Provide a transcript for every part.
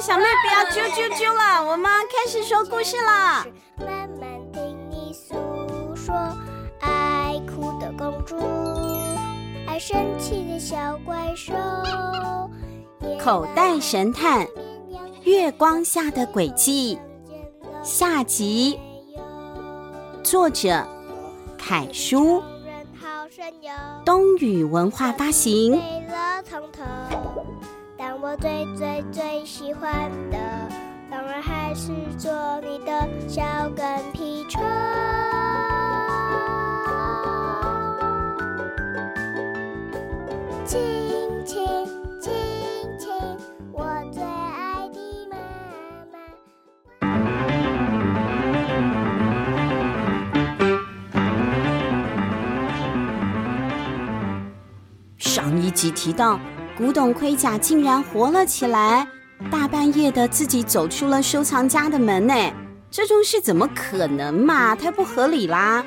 小妹不要啾啾啾了，我们开始说故事了。慢慢听你诉说，爱哭的公主，爱生气的小怪兽。口袋神探，月光下的轨迹，下集。作者：凯叔，东雨文化发行。但我最最最喜欢的，当然还是做你的小跟屁虫。亲亲亲亲，我最爱的妈妈。上一集提到。古董盔甲竟然活了起来，大半夜的自己走出了收藏家的门呢？这种事怎么可能嘛？太不合理啦！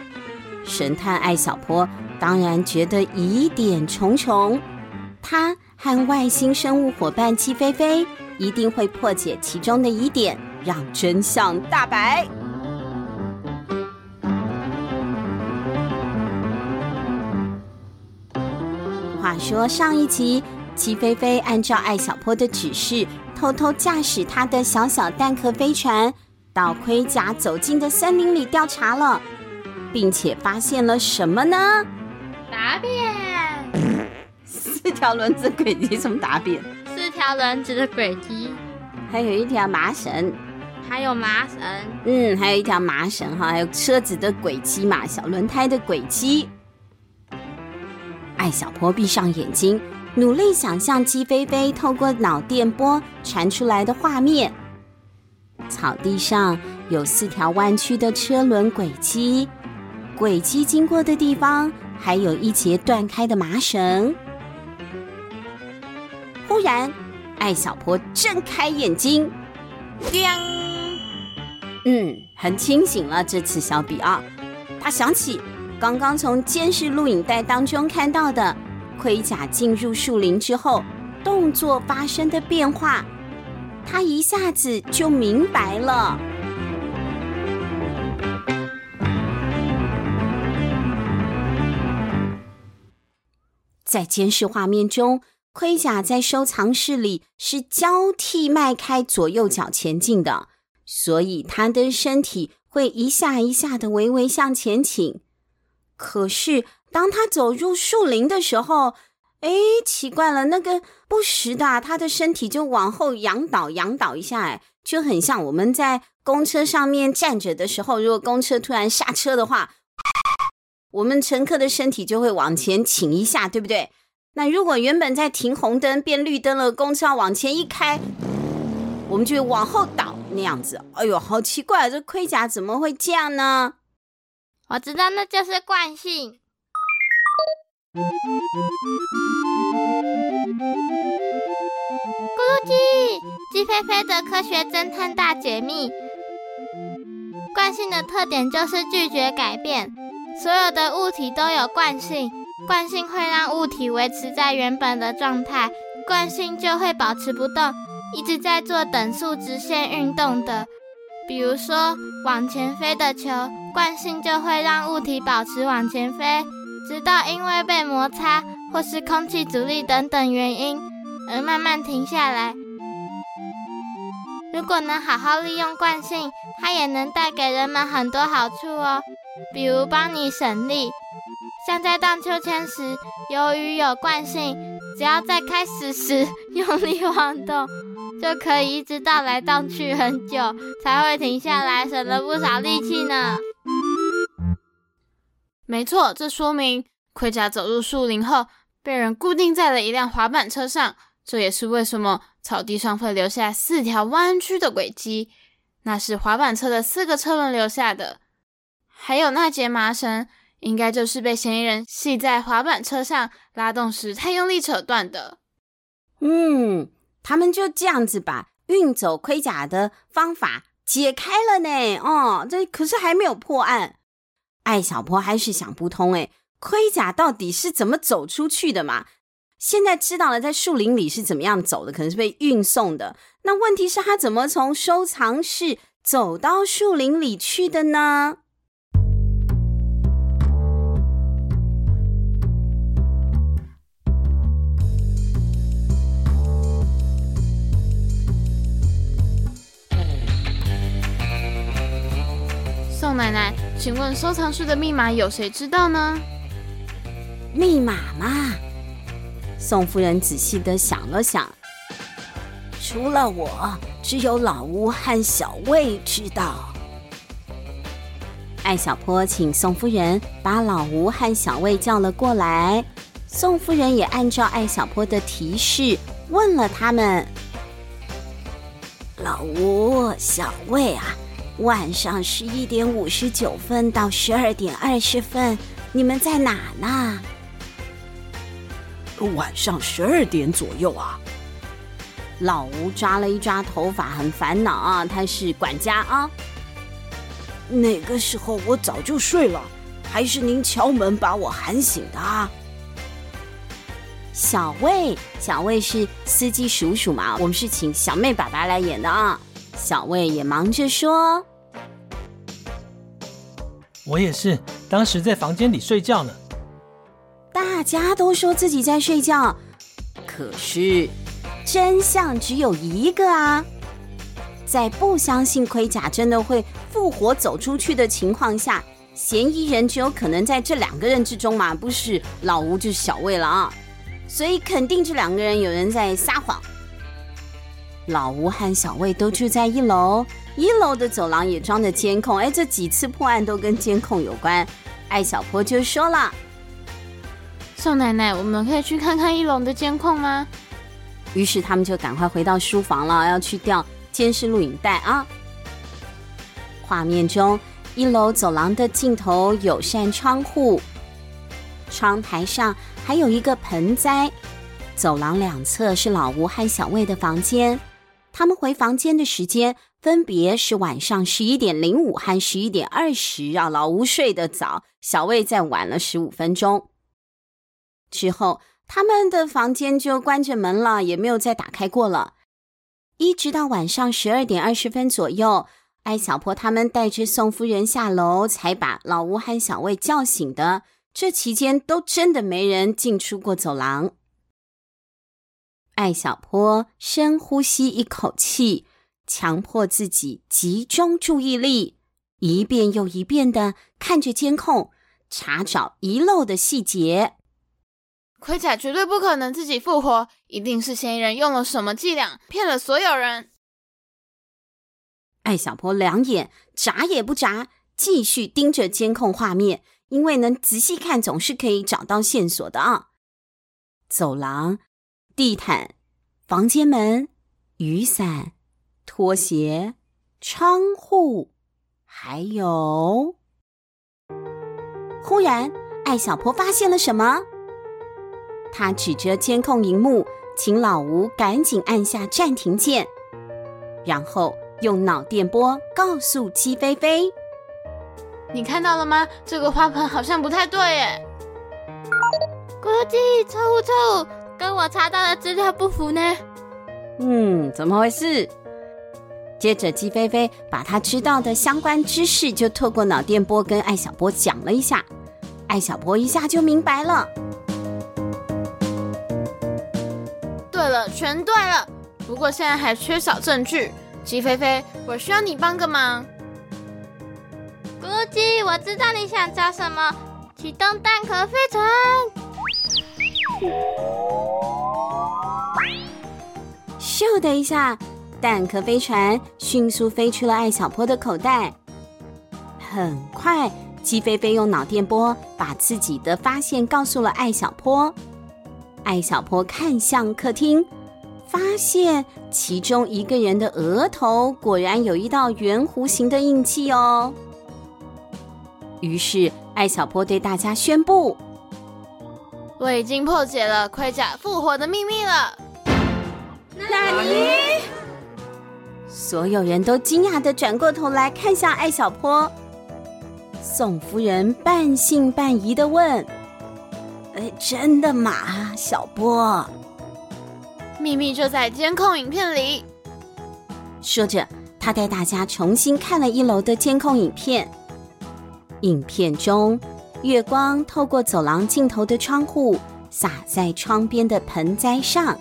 神探艾小坡当然觉得疑点重重，他和外星生物伙伴鸡飞飞一定会破解其中的疑点，让真相大白。话说上一集。鸡飞飞按照艾小坡的指示，偷偷驾驶他的小小蛋壳飞船到盔甲走进的森林里调查了，并且发现了什么呢？答辩。四条轮子轨迹，什么答辩？四条轮子的轨迹，还有一条麻绳，还有麻绳，嗯，还有一条麻绳哈，还有车子的轨迹嘛，小轮胎的轨迹。艾小坡闭上眼睛。努力想象鸡飞飞透过脑电波传出来的画面。草地上有四条弯曲的车轮轨迹，轨迹经过的地方还有一节断开的麻绳。忽然，艾小坡睁开眼睛，嗯，很清醒了。这次小比奥，他想起刚刚从监视录影带当中看到的。盔甲进入树林之后，动作发生的变化，他一下子就明白了。在监视画面中，盔甲在收藏室里是交替迈开左右脚前进的，所以他的身体会一下一下的微微向前倾。可是，当他走入树林的时候，哎，奇怪了，那个不时的，他的身体就往后仰倒，仰倒一下，哎，就很像我们在公车上面站着的时候，如果公车突然下车的话，我们乘客的身体就会往前倾一下，对不对？那如果原本在停红灯变绿灯了，公车要往前一开，我们就往后倒那样子。哎呦，好奇怪，这盔甲怎么会这样呢？我知道，那就是惯性。咕噜鸡，鸡飞飞的科学侦探大解密。惯性的特点就是拒绝改变，所有的物体都有惯性，惯性会让物体维持在原本的状态，惯性就会保持不动，一直在做等速直线运动的。比如说，往前飞的球，惯性就会让物体保持往前飞，直到因为被摩擦或是空气阻力等等原因而慢慢停下来。如果能好好利用惯性，它也能带给人们很多好处哦，比如帮你省力。像在荡秋千时，由于有惯性，只要在开始时用力晃动。就可以一直荡来荡去很久才会停下来，省了不少力气呢。没错，这说明盔甲走入树林后被人固定在了一辆滑板车上，这也是为什么草地上会留下四条弯曲的轨迹，那是滑板车的四个车轮留下的。还有那节麻绳，应该就是被嫌疑人系在滑板车上拉动时太用力扯断的。嗯。他们就这样子把运走盔甲的方法解开了呢。哦，这可是还没有破案。艾小坡还是想不通，诶，盔甲到底是怎么走出去的嘛？现在知道了，在树林里是怎么样走的，可能是被运送的。那问题是，他怎么从收藏室走到树林里去的呢？宋奶奶，请问收藏室的密码有谁知道呢？密码嘛？宋夫人仔细的想了想，除了我，只有老吴和小魏知道。艾小坡请宋夫人把老吴和小魏叫了过来，宋夫人也按照艾小坡的提示问了他们：“老吴、小魏啊。”晚上十一点五十九分到十二点二十分，你们在哪呢？晚上十二点左右啊。老吴抓了一抓头发，很烦恼啊。他是管家啊。那个时候我早就睡了，还是您敲门把我喊醒的啊？小魏，小魏是司机叔叔嘛？我们是请小妹爸爸来演的啊。小魏也忙着说：“我也是，当时在房间里睡觉呢。”大家都说自己在睡觉，可是真相只有一个啊！在不相信盔甲真的会复活走出去的情况下，嫌疑人只有可能在这两个人之中嘛，不是老吴就是小魏了啊！所以肯定这两个人有人在撒谎。老吴和小魏都住在一楼，一楼的走廊也装着监控。哎，这几次破案都跟监控有关。艾小坡就说了：“宋奶奶，我们可以去看看一楼的监控吗？”于是他们就赶快回到书房了，要去调监视录影带啊。画面中，一楼走廊的尽头有扇窗户，窗台上还有一个盆栽。走廊两侧是老吴和小魏的房间。他们回房间的时间分别是晚上十一点零五和十一点二十，让老吴睡得早，小魏再晚了十五分钟。之后，他们的房间就关着门了，也没有再打开过了。一直到晚上十二点二十分左右，艾小坡他们带着宋夫人下楼，才把老吴和小魏叫醒的。这期间都真的没人进出过走廊。艾小坡深呼吸一口气，强迫自己集中注意力，一遍又一遍的看着监控，查找遗漏的细节。盔甲绝对不可能自己复活，一定是嫌疑人用了什么伎俩骗了所有人。艾小坡两眼眨也不眨，继续盯着监控画面，因为能仔细看，总是可以找到线索的啊。走廊。地毯、房间门、雨伞、拖鞋、窗户，还有……忽然，艾小坡发现了什么？他指着监控荧幕，请老吴赶紧按下暂停键，然后用脑电波告诉鸡飞飞：“你看到了吗？这个花盆好像不太对耶。”国际错误，错误。跟我查到的资料不符呢。嗯，怎么回事？接着，鸡飞飞把他知道的相关知识就透过脑电波跟艾小波讲了一下，艾小波一下就明白了。对了，全对了。不过现在还缺少证据。鸡飞飞，我需要你帮个忙。咕叽，我知道你想找什么。启动蛋壳飞船。咻的一下，蛋壳飞船迅速飞出了艾小坡的口袋。很快，鸡飞飞用脑电波把自己的发现告诉了艾小坡。艾小坡看向客厅，发现其中一个人的额头果然有一道圆弧形的印记哦。于是，艾小坡对大家宣布。我已经破解了盔甲复活的秘密了。那你？所有人都惊讶的转过头来看向艾小坡。宋夫人半信半疑的问：“哎，真的吗，小波？秘密就在监控影片里。说着，他带大家重新看了一楼的监控影片。影片中，月光透过走廊尽头的窗户，洒在窗边的盆栽上。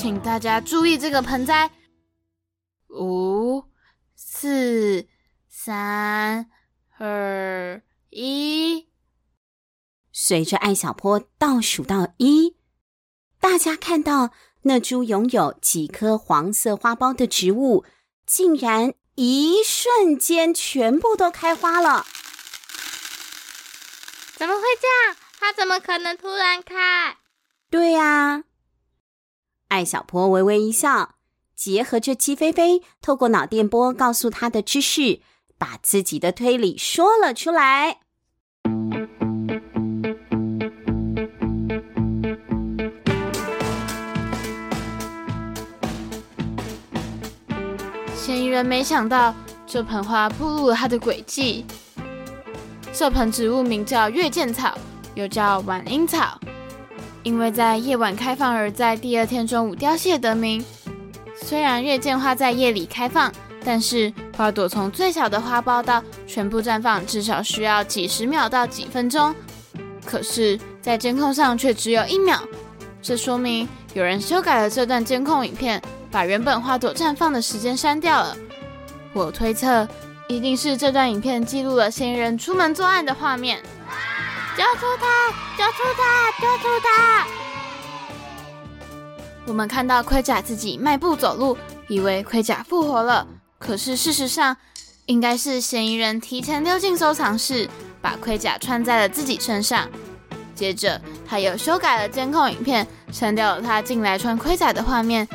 请大家注意这个盆栽。五、四、三、二、一。随着艾小坡倒数到一，大家看到那株拥有几颗黄色花苞的植物，竟然一瞬间全部都开花了。怎么会这样？它怎么可能突然开？对呀，艾小坡微微一笑，结合着鸡飞飞透过脑电波告诉他的知识，把自己的推理说了出来。嫌疑人没想到这盆花步入了他的诡计。这盆植物名叫月见草，又叫晚樱草，因为在夜晚开放而在第二天中午凋谢得名。虽然月见花在夜里开放，但是花朵从最小的花苞到全部绽放，至少需要几十秒到几分钟。可是，在监控上却只有一秒，这说明有人修改了这段监控影片。把原本花朵绽放的时间删掉了。我推测，一定是这段影片记录了嫌疑人出门作案的画面。救出他！救出他！救出他！我们看到盔甲自己迈步走路，以为盔甲复活了。可是事实上，应该是嫌疑人提前溜进收藏室，把盔甲穿在了自己身上。接着，他又修改了监控影片，删掉了他进来穿盔甲的画面。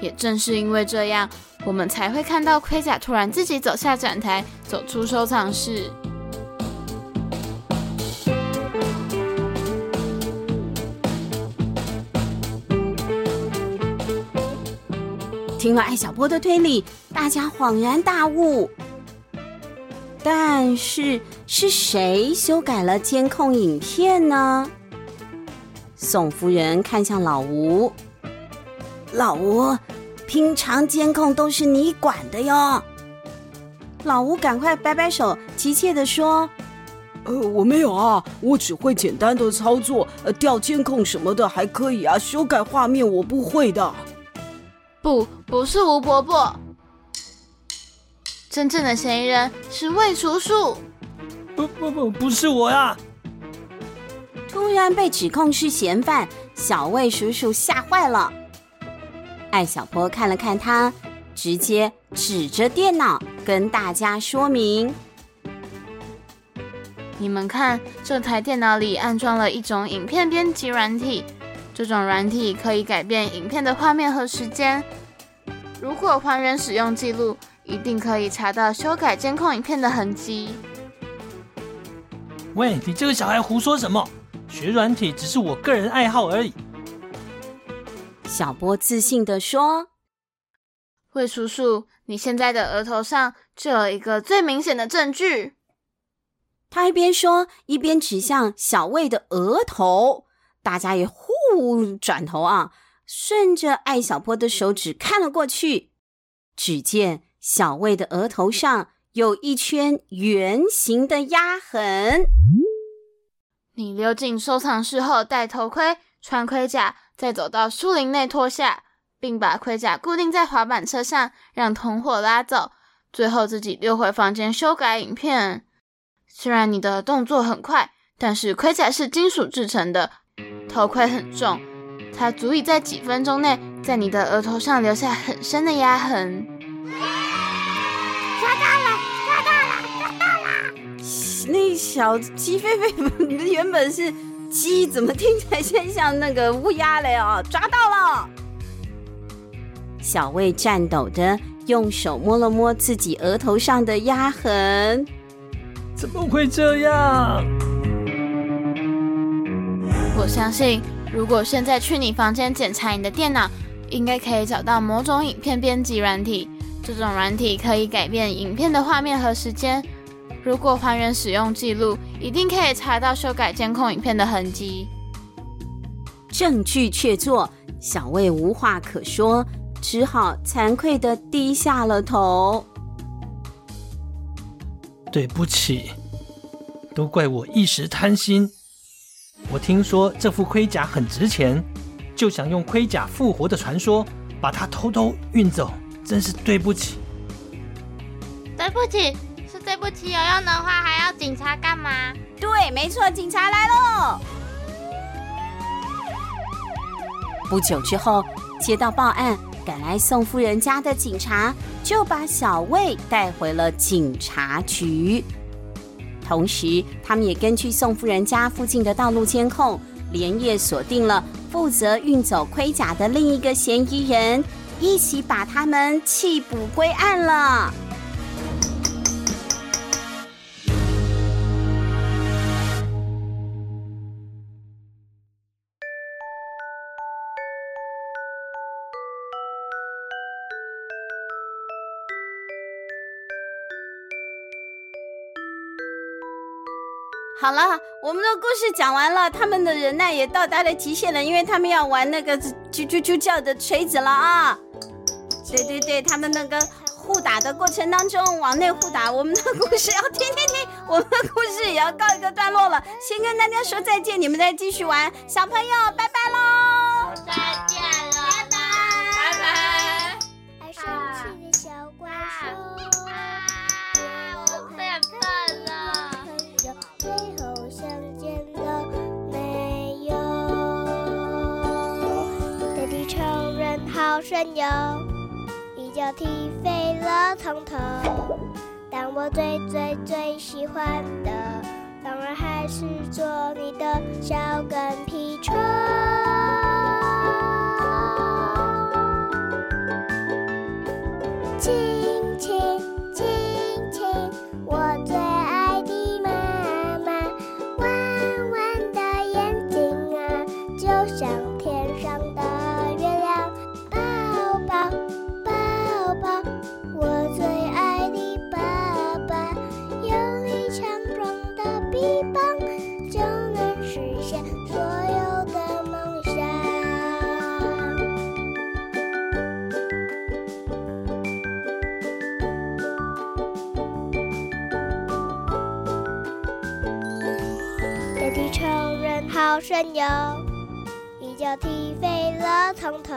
也正是因为这样，我们才会看到盔甲突然自己走下展台，走出收藏室。听了艾小波的推理，大家恍然大悟。但是是谁修改了监控影片呢？宋夫人看向老吴。老吴，平常监控都是你管的哟。老吴赶快摆摆手，急切地说：“呃，我没有啊，我只会简单的操作，呃，调监控什么的还可以啊，修改画面我不会的。”不，不是吴伯伯，真正的嫌疑人是魏叔叔。不不不，不是我呀！突然被指控是嫌犯，小魏叔叔吓坏了。艾小坡看了看他，直接指着电脑跟大家说明：“你们看，这台电脑里安装了一种影片编辑软体，这种软体可以改变影片的画面和时间。如果还原使用记录，一定可以查到修改监控影片的痕迹。”喂，你这个小孩胡说什么？学软体只是我个人爱好而已。小波自信地说：“魏叔叔，你现在的额头上就有一个最明显的证据。”他一边说，一边指向小魏的额头。大家也互转头啊，顺着艾小坡的手指看了过去。只见小魏的额头上有一圈圆形的压痕。你溜进收藏室后，戴头盔，穿盔甲。再走到树林内脱下，并把盔甲固定在滑板车上，让同伙拉走，最后自己溜回房间修改影片。虽然你的动作很快，但是盔甲是金属制成的，头盔很重，它足以在几分钟内在你的额头上留下很深的压痕。抓到了！抓到了！抓到了！那小鸡飞飞 原本是。鸡怎么听起来先像那个乌鸦嘞？哦，抓到了！小魏颤抖着用手摸了摸自己额头上的压痕，怎么会这样？我相信，如果现在去你房间检查你的电脑，应该可以找到某种影片编辑软体。这种软体可以改变影片的画面和时间。如果还原使用记录，一定可以查到修改监控影片的痕迹。证据确凿，小魏无话可说，只好惭愧的低下了头。对不起，都怪我一时贪心。我听说这副盔甲很值钱，就想用盔甲复活的传说把它偷偷运走，真是对不起。对不起，是对不起。有用的话还要警察干嘛？对，没错，警察来喽。不久之后，接到报案，赶来宋夫人家的警察就把小魏带回了警察局。同时，他们也根据宋夫人家附近的道路监控，连夜锁定了负责运走盔甲的另一个嫌疑人，一起把他们缉捕归案了。好了，我们的故事讲完了，他们的忍耐也到达了极限了，因为他们要玩那个啾啾啾叫的锤子了啊！对对对，他们那个互打的过程当中往内互打，我们的故事要停停停，我们的故事也要告一个段落了，先跟大家说再见，你们再继续玩，小朋友拜拜喽！神游，一脚踢飞了从头。但我最最最喜欢的，当然还是做你的小跟屁虫。神游，一脚踢飞了从头。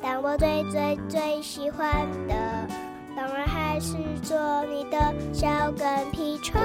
但我最最最喜欢的，当然还是做你的小跟屁虫。